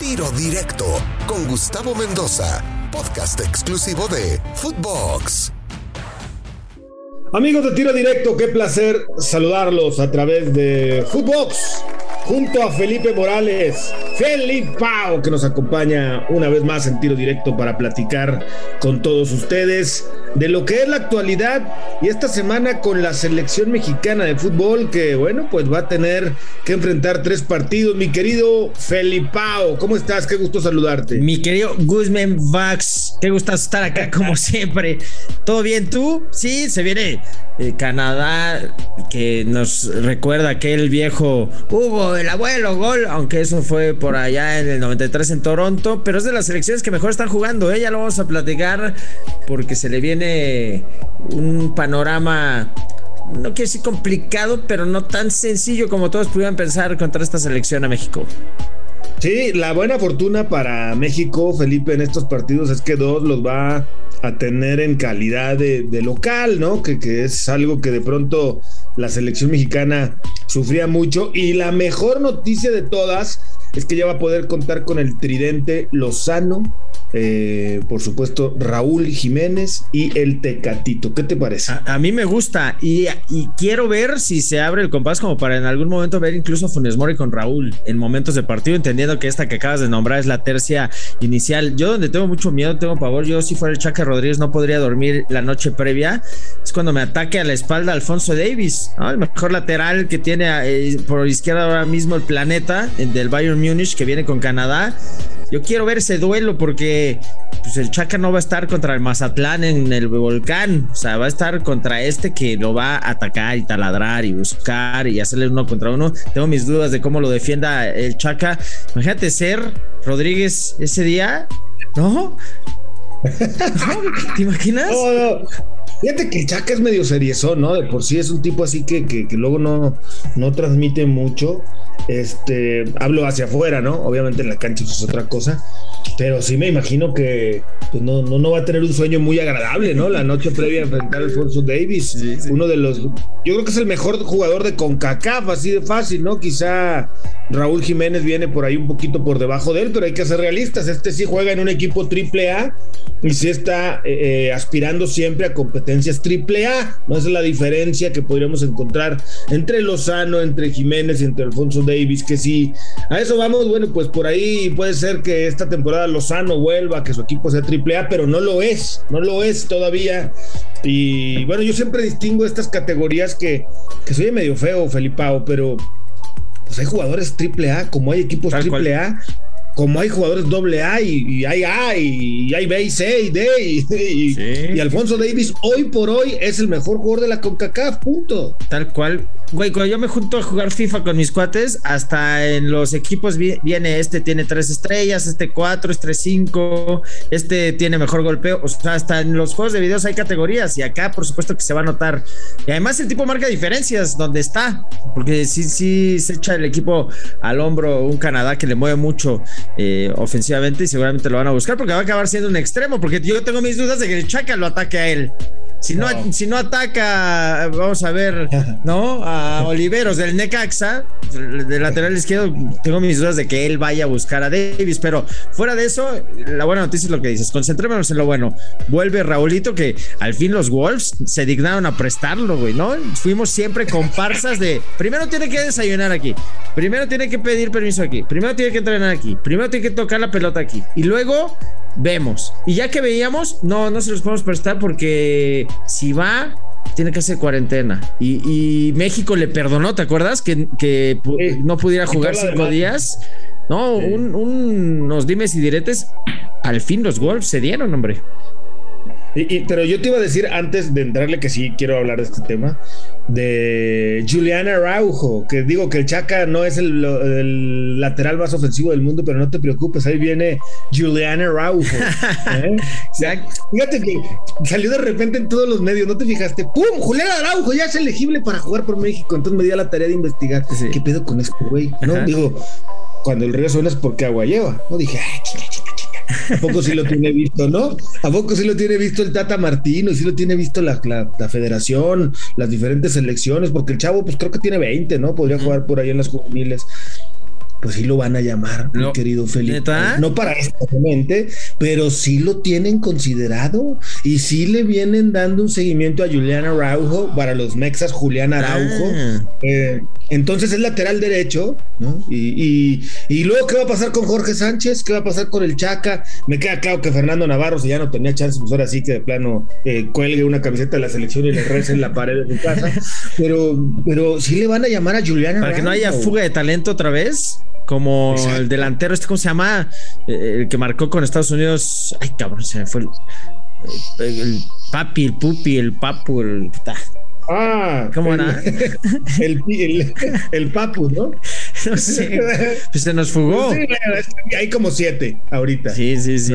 Tiro Directo con Gustavo Mendoza, podcast exclusivo de Footbox. Amigos de Tiro Directo, qué placer saludarlos a través de Footbox junto a Felipe Morales, Felipe Pau, que nos acompaña una vez más en tiro directo para platicar con todos ustedes de lo que es la actualidad y esta semana con la selección mexicana de fútbol que, bueno, pues va a tener que enfrentar tres partidos. Mi querido Felipao, ¿cómo estás? Qué gusto saludarte. Mi querido Guzmán Vax, qué gusto estar acá como siempre. ¿Todo bien tú? Sí, se viene eh, Canadá, que nos recuerda aquel viejo Hugo, el abuelo, gol, aunque eso fue por allá en el 93 en Toronto, pero es de las selecciones que mejor están jugando, ¿eh? ya lo vamos a platicar porque se le viene un panorama no quiero decir complicado, pero no tan sencillo como todos pudieran pensar contra esta selección a México. Sí, la buena fortuna para México, Felipe, en estos partidos es que dos los va a tener en calidad de, local, ¿no? Que, que, es algo que de pronto la selección mexicana sufría mucho. Y la mejor noticia de todas es que ya va a poder contar con el tridente Lozano, eh, por supuesto, Raúl Jiménez y el Tecatito. ¿Qué te parece? A, mí me gusta y, quiero ver si se abre el compás como para en algún momento ver incluso a Funes Mori con Raúl en momentos de partido, entendiendo que esta que acabas de nombrar es la tercia inicial. Yo donde tengo mucho miedo, tengo pavor, yo si fuera el Chaca Rodríguez no podría dormir la noche previa, es cuando me ataque a la espalda Alfonso Davis, el mejor lateral que tiene eh, por izquierda ahora mismo el planeta del Bayern Múnich que viene con Canadá. Yo quiero ver ese duelo porque pues, el Chaca no va a estar contra el Mazatlán en el volcán. O sea, va a estar contra este que lo va a atacar y taladrar y buscar y hacerle uno contra uno. Tengo mis dudas de cómo lo defienda el Chaca. Imagínate ser Rodríguez ese día, ¿no? ¿Te imaginas? Fíjate que Chaca es medio serieso, ¿no? De por sí es un tipo así que, que, luego no, no transmite mucho. Este, hablo hacia afuera, ¿no? Obviamente en la cancha eso es otra cosa. Pero sí me imagino que pues no, no, no, va a tener un sueño muy agradable, ¿no? La noche previa a enfrentar a Alfonso Davis. Uno de los. Yo creo que es el mejor jugador de CONCACAF, así de fácil, ¿no? Quizá Raúl Jiménez viene por ahí un poquito por debajo de él, pero hay que ser realistas. Este sí juega en un equipo triple A y sí está eh, eh, aspirando siempre a competencias triple A. No es la diferencia que podríamos encontrar entre Lozano, entre Jiménez y entre Alfonso Davis, que sí. A eso vamos, bueno, pues por ahí puede ser que esta temporada Lozano vuelva, que su equipo sea triple A, pero no lo es, no lo es todavía. Y bueno, yo siempre distingo estas categorías que, que soy medio feo, Felipao, pero pues hay jugadores triple A, como hay equipos triple A, como hay jugadores doble A y, hay A y, hay B y C y D y, Alfonso Davis hoy por hoy es el mejor jugador de la CONCACAF, punto. Tal cual. Güey, cuando yo me junto a jugar FIFA con mis cuates, hasta en los equipos viene este tiene tres estrellas, este cuatro, este cinco, este tiene mejor golpeo. O sea, hasta en los juegos de videos hay categorías y acá por supuesto que se va a notar. Y además el tipo marca diferencias donde está, porque sí, sí se echa el equipo al hombro un Canadá que le mueve mucho eh, ofensivamente y seguramente lo van a buscar porque va a acabar siendo un extremo, porque yo tengo mis dudas de que el Chaca lo ataque a él. Si no, si no ataca, vamos a ver, ¿no? A Oliveros del Necaxa, del lateral izquierdo, tengo mis dudas de que él vaya a buscar a Davis, pero fuera de eso, la buena noticia es lo que dices, concentrémonos en lo bueno. Vuelve Raulito, que al fin los Wolves se dignaron a prestarlo, güey, ¿no? Fuimos siempre comparsas de, primero tiene que desayunar aquí, primero tiene que pedir permiso aquí, primero tiene que entrenar aquí, primero tiene que tocar la pelota aquí, y luego vemos. Y ya que veíamos, no, no se los podemos prestar porque si va, tiene que hacer cuarentena. Y, México le perdonó, ¿te acuerdas? Que, que no pudiera jugar cinco días. No, un, unos dimes y diretes. Al fin los Wolves se dieron, hombre pero yo te iba a decir antes de entrarle que sí quiero hablar de este tema, de Juliana Araujo, que digo que el Chaca no es el, lateral más ofensivo del mundo, pero no te preocupes, ahí viene Juliana Araujo. ¿eh? Fíjate que salió de repente en todos los medios, ¿no te fijaste? ¡Pum! Juliana Araujo ya es elegible para jugar por México, entonces me dio la tarea de investigar. ¿Qué pedo con este güey? ¿No? Digo, cuando el río suena es porque agua lleva, ¿no? Dije, ay, ¿A poco sí lo tiene visto, no? ¿A poco sí lo tiene visto el Tata Martino? ¿Sí lo tiene visto la, la, federación, las diferentes selecciones? Porque el chavo, pues creo que tiene 20, ¿no? Podría jugar por ahí en las juveniles. Pues sí lo van a llamar, mi querido Felipe. No para exactamente, pero sí lo tienen considerado y sí le vienen dando un seguimiento a Julián Araujo para los Mexas, Julián Araujo. Ah. Eh, entonces es lateral derecho, ¿no? Y, luego, ¿qué va a pasar con Jorge Sánchez? ¿Qué va a pasar con el Chaca? Me queda claro que Fernando Navarro, si ya no tenía chance, pues ahora sí que de plano eh, cuelgue una camiseta de la selección y le reza en la pared de su casa. Pero, pero sí le van a llamar a Julián Para que no haya fuga de talento otra vez como el delantero, este, ¿cómo se llama? Eh, el que marcó con Estados Unidos. Ay, cabrón, se me fue el, papi, el pupi, el papu, el. Ah, ¿cómo era? El, el, papu, ¿no? No sé. Pues se nos fugó. Sí, hay como siete ahorita. Sí, sí, sí.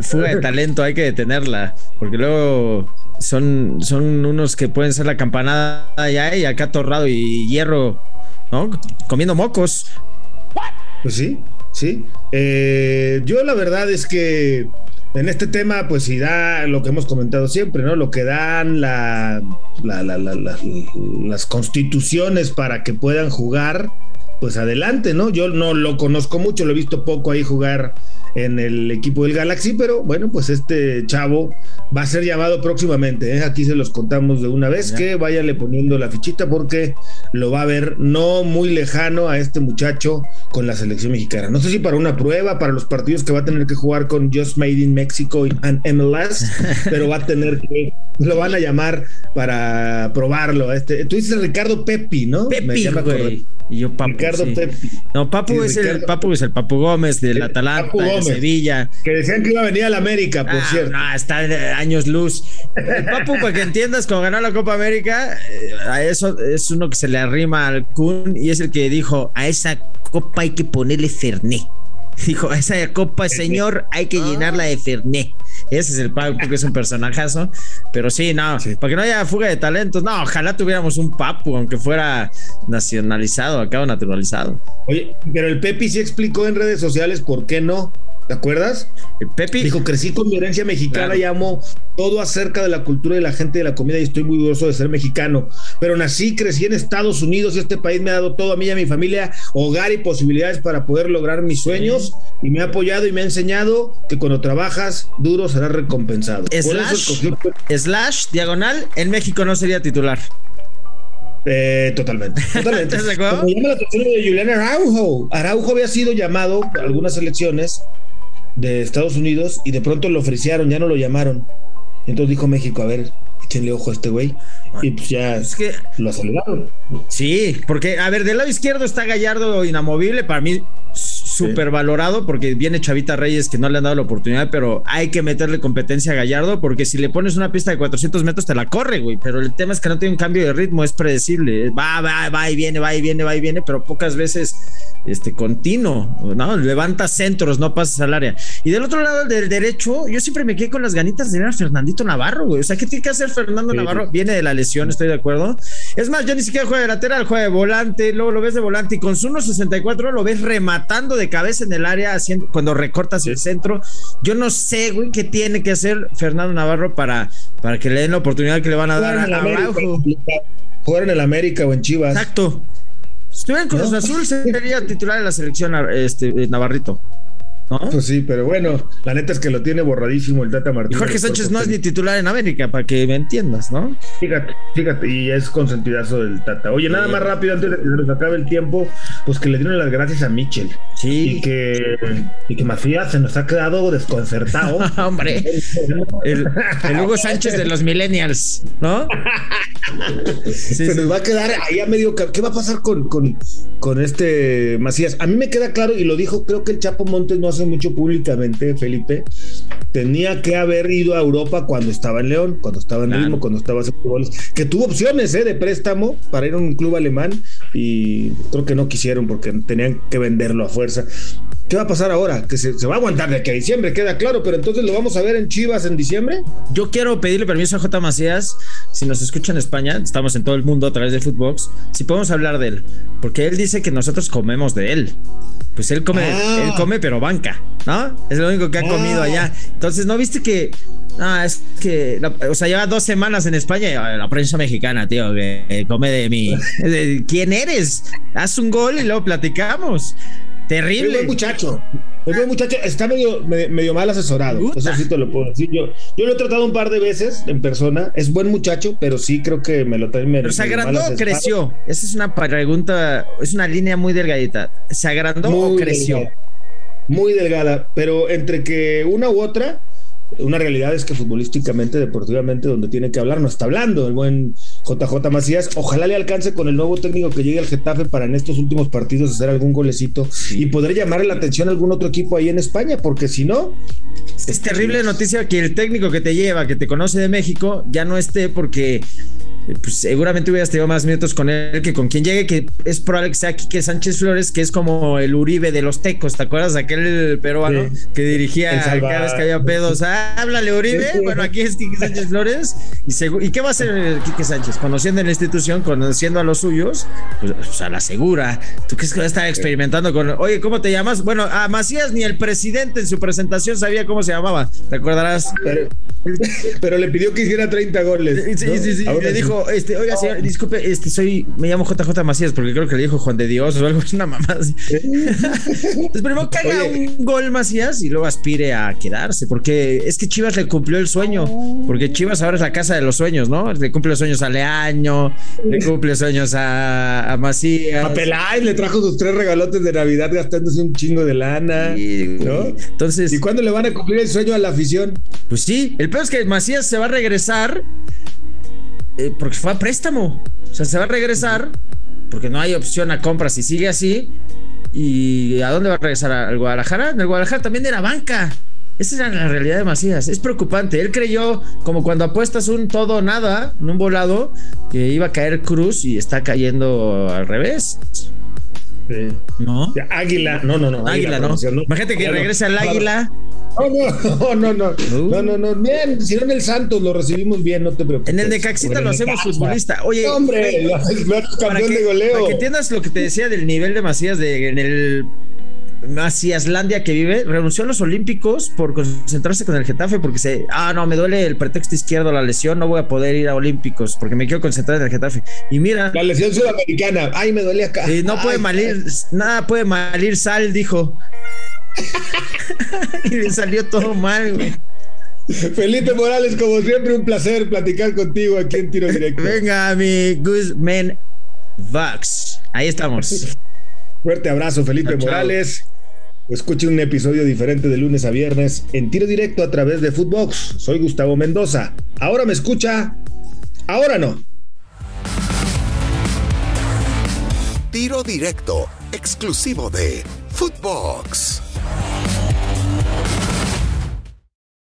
Fuga de talento, hay que detenerla. Porque luego son, son unos que pueden ser la campanada ya y acá torrado y hierro, ¿no? Comiendo mocos. Pues sí, sí. Eh, yo la verdad es que en este tema, pues sí da lo que hemos comentado siempre, ¿no? Lo que dan la, las constituciones para que puedan jugar, pues adelante, ¿no? Yo no lo conozco mucho, lo he visto poco ahí jugar en el equipo del Galaxy, pero bueno, pues este chavo va a ser llamado próximamente. ¿eh? Aquí se los contamos de una vez que váyale poniendo la fichita porque lo va a ver no muy lejano a este muchacho con la selección mexicana. No sé si para una prueba, para los partidos que va a tener que jugar con Just Made in Mexico and MLS, pero va a tener que, lo van a llamar para probarlo. Este, tú dices Ricardo Pepi, ¿no? Pepi, güey. Y yo. Ricardo Pepi. No, Papu es el Papu es el Papu Gómez del Atalanta, de Sevilla. Que decían que iba a venir a la América, por ah, cierto. No, está años luz. El Papu, para que entiendas, cuando ganó la Copa América, eh, a eso es uno que se le arrima al Kun y es el que dijo: a esa copa hay que ponerle Fernet. Dijo, esa copa, señor, hay que llenarla de Fernet. Ese es el Papu, que es un personajazo. Pero sí, no, para que no haya fuga de talentos. No, ojalá tuviéramos un Papu, aunque fuera nacionalizado acá o naturalizado. Oye, pero el Pepi sí explicó en redes sociales por qué no. ¿Te acuerdas? El Pepi. Dijo, crecí con mi herencia mexicana y amo todo acerca de la cultura y la gente de la comida y estoy muy orgulloso de ser mexicano. Pero nací, crecí en Estados Unidos y este país me ha dado todo a mí y a mi familia, hogar y posibilidades para poder lograr mis sueños y me ha apoyado y me ha enseñado que cuando trabajas duro serás recompensado. Slash, diagonal, en México no sería titular. Eh, totalmente, totalmente. Como llama la atención de Julián Araujo. Araujo había sido llamado a algunas elecciones de Estados Unidos y de pronto lo ofrecieron, ya no lo llamaron. Entonces dijo México, a ver, échenle ojo a este güey. Y pues ya es que, lo aceleraron. Sí, porque, a ver, del lado izquierdo está Gallardo inamovible. Para mí, súper valorado porque viene Chavita Reyes que no le han dado la oportunidad, pero hay que meterle competencia a Gallardo porque si le pones una pista de 400 metros te la corre, güey. Pero el tema es que no tiene un cambio de ritmo, es predecible. Va, va, va y viene, va y viene, va y viene, pero pocas veces este continuo, ¿no? Levanta centros, no pasas al área. Y del otro lado del derecho, yo siempre me quedé con las ganitas de ver a Fernandito Navarro, güey. O sea, ¿qué tiene que hacer Fernando Navarro? Viene de la lesión, estoy de acuerdo. Es más, yo ni siquiera juega de lateral, juega de volante, luego lo ves de volante y con su 1.64 lo ves rematando de cabeza en el área haciendo, cuando recortas el centro. Yo no sé, güey, qué tiene que hacer Fernando Navarro para, para que le den la oportunidad que le van a dar a Araujo. Jugar en el América o en Chivas. Exacto. Si estuviera en Cruz Azul, sería titular de la selección este, Navarrito. Pues sí, pero bueno, la neta es que lo tiene borradísimo el Tata Martínez. Y Jorge Sánchez no es ni titular en América, para que me entiendas, ¿no? Fíjate, fíjate, y es consentidazo del Tata. Oye, nada más rápido antes de que se nos acabe el tiempo, pues que le dieron las gracias a Mitchell. Sí. Y que, y que Macías se nos ha quedado desconcertado. Hombre, el, Hugo Sánchez de los Millennials, ¿no? se nos va a quedar ahí a medio. ¿Qué va a pasar con, con, con este Macías? A mí me queda claro, y lo dijo, creo que el Chapo Montes no hace mucho públicamente, Felipe, tenía que haber ido a Europa cuando estaba en León, cuando estaba en Ritmo, cuando estaba haciendo goles, que tuvo opciones ¿eh? de préstamo para ir a un club alemán y creo que no quisieron porque tenían que venderlo a fuerza. ¿Qué va a pasar ahora? Que se, va a aguantar de aquí a diciembre, queda claro, pero entonces lo vamos a ver en Chivas en diciembre. Yo quiero pedirle permiso a J. Macías, si nos escucha en España, estamos en todo el mundo a través de Footbox, si podemos hablar de él, porque él dice que nosotros comemos de él. Pues él come, ah. él come, pero banca, ¿no? Es lo único que ha comido ah. allá. Entonces, ¿no viste que Ah, es que, o sea, lleva dos semanas en España y la prensa mexicana, tío, que come de mí. ¿Quién eres? Haz un gol y luego platicamos. Terrible. Es buen muchacho. Es buen muchacho. Está medio, medio mal asesorado. Eso sí te lo puedo decir. Yo, yo lo he tratado un par de veces en persona. Es buen muchacho, pero sí creo que me lo trae Pero se agrandó o creció. Esa es una pregunta, es una línea muy delgadita. ¿Se agrandó o creció? Muy delgada, pero entre que una u otra, una realidad es que futbolísticamente, deportivamente, donde tiene que hablar, no está hablando el buen JJ Macías. Ojalá le alcance con el nuevo técnico que llegue al Getafe para en estos últimos partidos hacer algún golecito y poder llamarle la atención a algún otro equipo ahí en España, porque si no. Es terrible noticia que el técnico que te lleva, que te conoce de México, ya no esté porque pues seguramente hubieras tenido más minutos con él que con quien llegue, que es probable que sea Quique Sánchez Flores, que es como el Uribe de los tecos, ¿te acuerdas? Aquel peruano que dirigía cada vez que había pedos. Ah, háblale, Uribe. Bueno, aquí es Quique Sánchez Flores. ¿Y, qué va a hacer Quique Sánchez? Conociendo la institución, conociendo a los suyos, pues, a la segura. ¿Tú crees que va a estar experimentando con, oye, ¿cómo te llamas? Bueno, a Macías ni el presidente en su presentación sabía cómo se llamaba, ¿te acordarás? Pero, le pidió que hiciera 30 goles. Sí, sí, sí. Le dijo, este, oiga, señor, disculpe, este, soy, me llamo JJ Macías, porque creo que le dijo Juan de Dios o algo, es una mamá así. Entonces, primero que haga un gol Macías y luego aspire a quedarse, porque es que Chivas le cumplió el sueño, porque Chivas ahora es la casa de los sueños, ¿no? Le cumple los sueños a Leaño, le cumple sueños a, a Macías. A Peláez le trajo sus tres regalotes de Navidad gastándose un chingo de lana, ¿no? Entonces. ¿Y cuándo le van a cumplir el sueño a la afición? Pues sí, el peor es que Macías se va a regresar eh, porque fue a préstamo. O sea, se va a regresar porque no hay opción a compra si sigue así. ¿Y a dónde va a regresar? ¿Al Guadalajara? En el Guadalajara también era banca. Esa era la realidad de Macías. Es preocupante. Él creyó, como cuando apuestas un todo o nada, en un volado, que iba a caer Cruz y está cayendo al revés. ¿No? Águila. No, no, no. Águila, no. Imagínate que regrese al Águila. No, no, no, no, no, no, bien, si no en el Santos lo recibimos bien, no te preocupes. En el de Caxita lo hacemos futbolista. Oye, hombre, campeón de goleo. Para que entiendas lo que te decía del nivel de Macías de, en el Macíaslandia que vive, renunció a los Olímpicos por concentrarse con el Getafe porque se, ah, no, me duele el pretexto izquierdo, la lesión, no voy a poder ir a Olímpicos porque me quiero concentrar en el Getafe. Y mira. La lesión sudamericana, ay, me duele acá. Y no puede malir, nada puede malir sal, dijo. y le salió todo mal, güey. Felipe Morales, como siempre, un placer platicar contigo aquí en Tiro Directo. Venga, mi Guzmán Vax. Ahí estamos. Fuerte abrazo, Felipe Morales. Escuche un episodio diferente de lunes a viernes en Tiro Directo a través de Footbox. Soy Gustavo Mendoza. Ahora me escucha, ahora no. Tiro Directo, exclusivo de Footbox.